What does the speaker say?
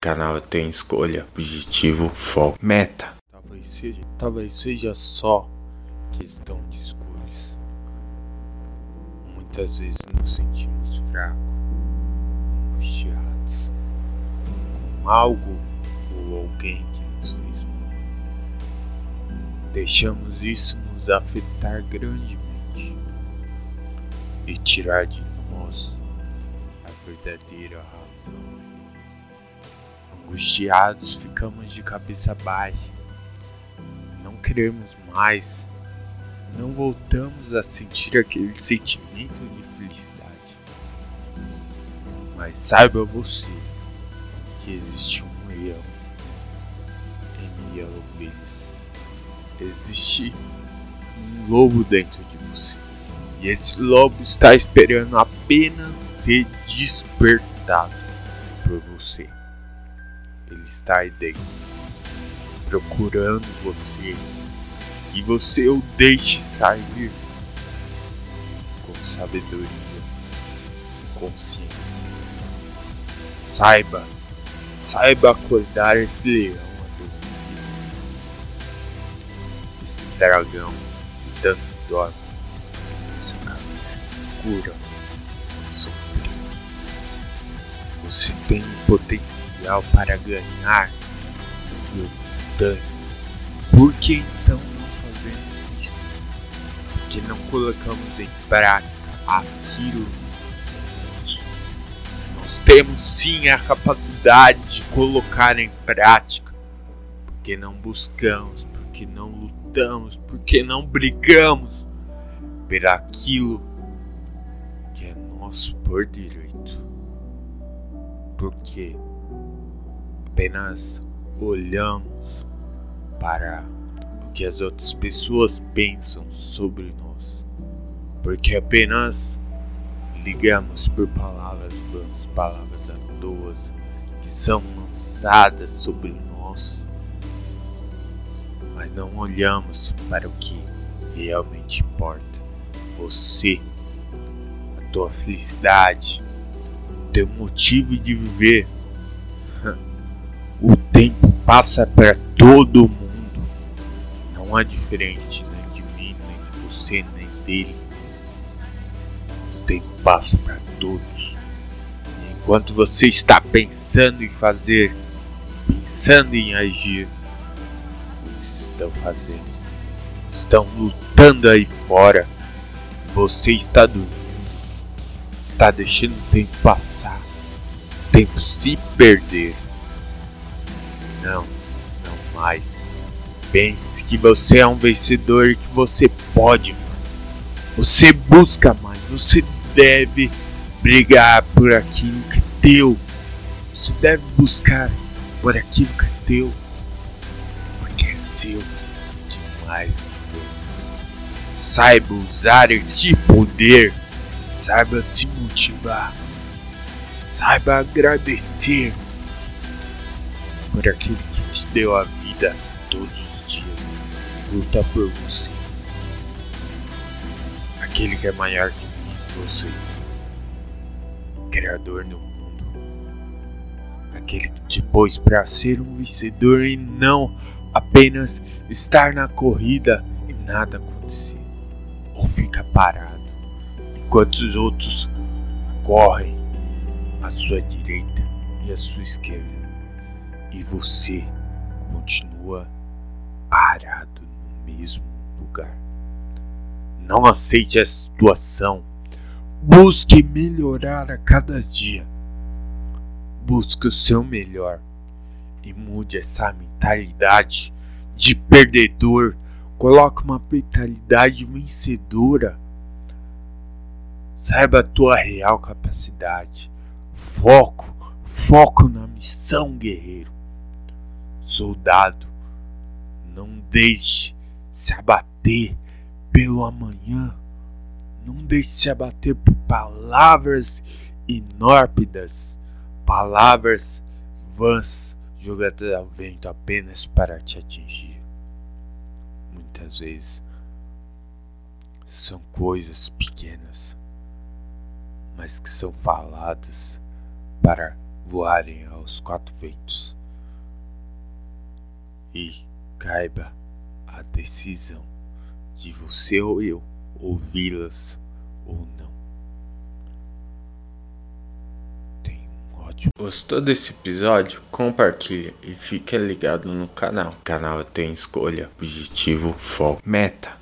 Canal tem escolha, objetivo, foco, meta. Talvez seja, talvez seja só questão de escolhas. Muitas vezes nos sentimos fracos, angustiados com algo ou alguém que nos fez mal. Deixamos isso nos afetar grandemente e tirar de nós a verdadeira razão Angustiados, ficamos de cabeça baixa. Não queremos mais. Não voltamos a sentir aquele sentimento de felicidade. Mas saiba você que existe um leão em meio ovelhas. Existe um lobo dentro de você. E esse lobo está esperando apenas ser despertado por você. Ele está aí dentro, procurando você, e você o deixe sair com sabedoria, consciência. Saiba, saiba acordar esse leão adormecido, esse dragão que tanto dorme nessa escura, sombria. Você tem potencial para ganhar no Por que então não fazemos isso? Porque não colocamos em prática aquilo nós temos sim a capacidade de colocar em prática. Porque não buscamos, porque não lutamos, porque não brigamos por aquilo que é nosso por direito porque apenas olhamos para o que as outras pessoas pensam sobre nós, porque apenas ligamos por palavras vãs, palavras à toa que são lançadas sobre nós, mas não olhamos para o que realmente importa. Você, a tua felicidade, teu motivo de viver. O tempo passa para todo mundo. Não é diferente nem de mim, nem de você, nem dele. O tempo passa para todos. E enquanto você está pensando em fazer, pensando em agir, eles estão fazendo. Estão lutando aí fora. Você está dormindo está deixando o tempo passar, o tempo se perder. Não, não mais. Pense que você é um vencedor e que você pode. Você busca mais, você deve brigar por aquilo que é teu. Você deve buscar por aquilo que é teu, porque é seu demais. Saiba usar este poder Saiba se motivar. Saiba agradecer por aquele que te deu a vida todos os dias. Luta por você. Aquele que é maior que você. Criador no mundo. Aquele que te pôs para ser um vencedor e não apenas estar na corrida e nada acontecer. Ou fica parado enquanto os outros correm à sua direita e à sua esquerda, e você continua parado no mesmo lugar. Não aceite a situação. Busque melhorar a cada dia. Busque o seu melhor e mude essa mentalidade de perdedor. Coloque uma mentalidade vencedora Saiba a tua real capacidade. Foco, foco na missão, guerreiro. Soldado, não deixe se abater pelo amanhã. Não deixe se abater por palavras inórpidas, palavras vãs jogadas ao vento apenas para te atingir. Muitas vezes são coisas pequenas mas que são faladas para voarem aos quatro ventos e caiba a decisão de você ou eu ouvi-las ou não. Tenha um ótimo. Gostou desse episódio? Compartilha e fique ligado no canal. O canal tem escolha, objetivo, foco, meta.